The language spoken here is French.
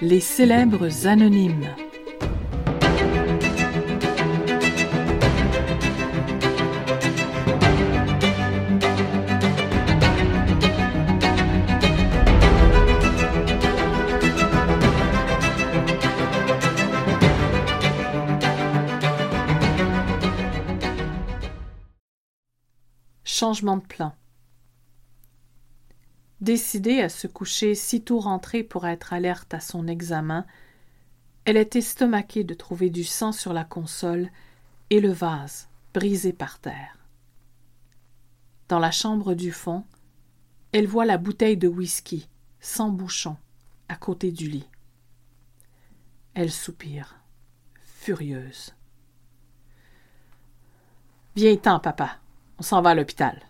Les célèbres anonymes. Changement de plan. Décidée à se coucher sitôt rentrée pour être alerte à son examen, elle est estomaquée de trouver du sang sur la console et le vase brisé par terre. Dans la chambre du fond, elle voit la bouteille de whisky, sans bouchon, à côté du lit. Elle soupire, furieuse. Viens-t'en, papa. On s'en va à l'hôpital.